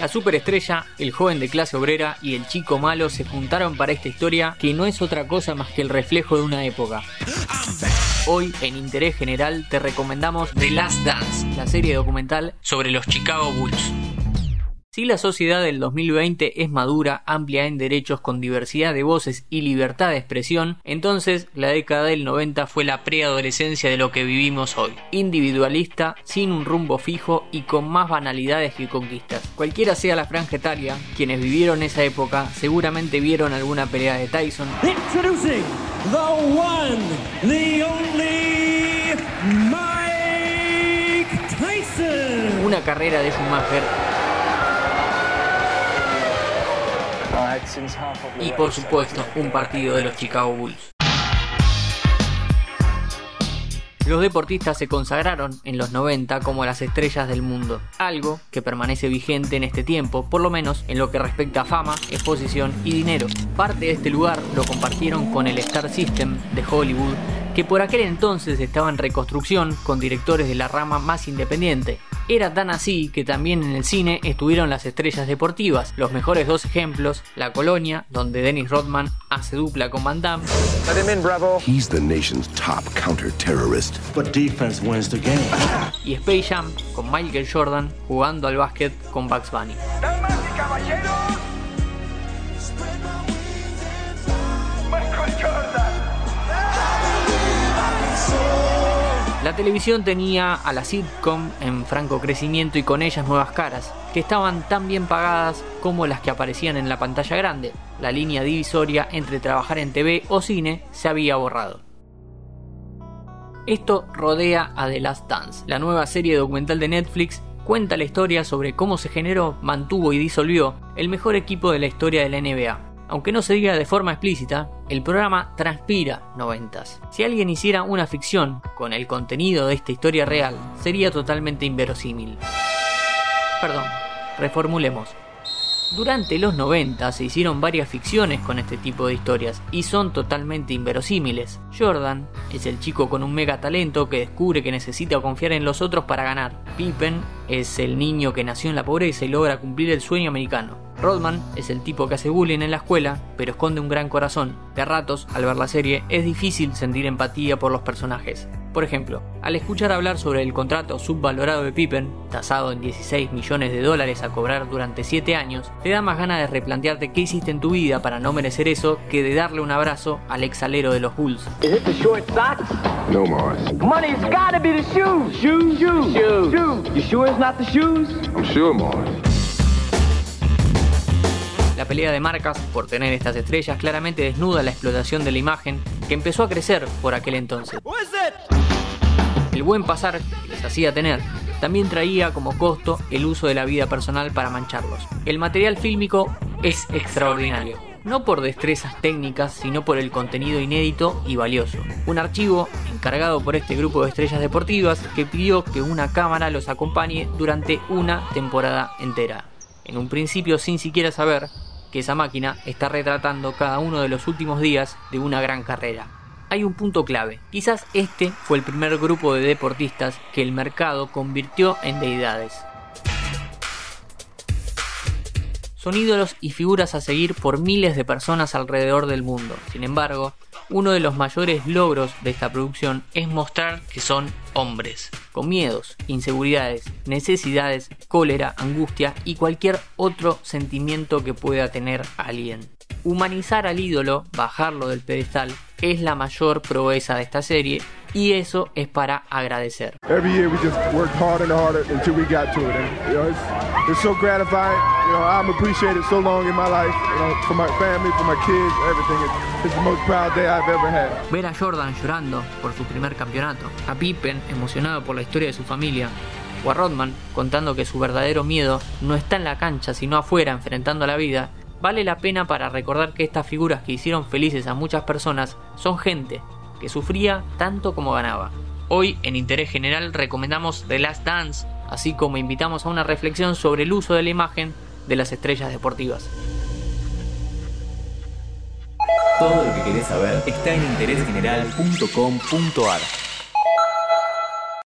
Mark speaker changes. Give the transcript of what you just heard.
Speaker 1: La superestrella, el joven de clase obrera y el chico malo se juntaron para esta historia que no es otra cosa más que el reflejo de una época. Hoy, en Interés General, te recomendamos The Last Dance, la serie documental sobre los Chicago Bulls. Si la sociedad del 2020 es madura, amplia en derechos con diversidad de voces y libertad de expresión, entonces la década del 90 fue la preadolescencia de lo que vivimos hoy. Individualista, sin un rumbo fijo y con más banalidades que conquistas. Cualquiera sea la franja etaria, quienes vivieron esa época seguramente vieron alguna pelea de Tyson.
Speaker 2: Introducing the one, the only Mike Tyson.
Speaker 1: Una carrera de Schumacher y por supuesto un partido de los Chicago Bulls. Los deportistas se consagraron en los 90 como las estrellas del mundo, algo que permanece vigente en este tiempo, por lo menos en lo que respecta a fama, exposición y dinero. Parte de este lugar lo compartieron con el Star System de Hollywood, que por aquel entonces estaba en reconstrucción con directores de la rama más independiente, era tan así que también en el cine estuvieron las estrellas deportivas. Los mejores dos ejemplos, La Colonia, donde Dennis Rodman hace dupla con Van Damme.
Speaker 3: He's the nation's top counter-terrorist.
Speaker 2: But defense wins the game.
Speaker 1: Y Space Jam con Michael Jordan jugando al básquet con Bugs Bunny.
Speaker 4: Damas y caballeros,
Speaker 1: La televisión tenía a la sitcom en franco crecimiento y con ellas nuevas caras, que estaban tan bien pagadas como las que aparecían en la pantalla grande. La línea divisoria entre trabajar en TV o cine se había borrado. Esto rodea a The Last Dance, la nueva serie documental de Netflix cuenta la historia sobre cómo se generó, mantuvo y disolvió el mejor equipo de la historia de la NBA, aunque no se diga de forma explícita, el programa transpira noventas. Si alguien hiciera una ficción con el contenido de esta historia real, sería totalmente inverosímil. Perdón, reformulemos. Durante los 90 se hicieron varias ficciones con este tipo de historias y son totalmente inverosímiles. Jordan es el chico con un mega talento que descubre que necesita confiar en los otros para ganar. Pippen es el niño que nació en la pobreza y logra cumplir el sueño americano. Rodman es el tipo que hace bullying en la escuela, pero esconde un gran corazón. De ratos, al ver la serie, es difícil sentir empatía por los personajes. Por ejemplo, al escuchar hablar sobre el contrato subvalorado de Pippen, tasado en 16 millones de dólares a cobrar durante 7 años, te da más ganas de replantearte qué hiciste en tu vida para no merecer eso que de darle un abrazo al exalero de los Bulls.
Speaker 3: No, Mars.
Speaker 5: Money's gotta be the shoes. Shoes, shoes, shoes. shoes. You sure it's not the shoes?
Speaker 3: I'm sure, Mars.
Speaker 1: La pelea de marcas por tener estas estrellas claramente desnuda la explotación de la imagen que empezó a crecer por aquel entonces. El buen pasar que les hacía tener también traía como costo el uso de la vida personal para mancharlos. El material fílmico es extraordinario, no por destrezas técnicas, sino por el contenido inédito y valioso. Un archivo encargado por este grupo de estrellas deportivas que pidió que una cámara los acompañe durante una temporada entera. En un principio sin siquiera saber que esa máquina está retratando cada uno de los últimos días de una gran carrera hay un punto clave. Quizás este fue el primer grupo de deportistas que el mercado convirtió en deidades. Son ídolos y figuras a seguir por miles de personas alrededor del mundo. Sin embargo, uno de los mayores logros de esta producción es mostrar que son hombres, con miedos, inseguridades, necesidades, cólera, angustia y cualquier otro sentimiento que pueda tener alguien. Humanizar al ídolo, bajarlo del pedestal, es la mayor proeza de esta serie y eso es para agradecer.
Speaker 6: It's, so gratifying. You know, I'm appreciated so long in my life, you know, for my family, for my kids, everything. It's, it's the most proud day I've ever had.
Speaker 1: Ver a Jordan llorando por su primer campeonato, a Pippen emocionado por la historia de su familia, o a Rodman contando que su verdadero miedo no está en la cancha sino afuera enfrentando la vida, vale la pena para recordar que estas figuras que hicieron felices a muchas personas son gente que sufría tanto como ganaba. Hoy en Interés General recomendamos The Last Dance, así como invitamos a una reflexión sobre el uso de la imagen de las estrellas deportivas.
Speaker 7: Todo lo que querés saber está en interésgeneral.com.ar.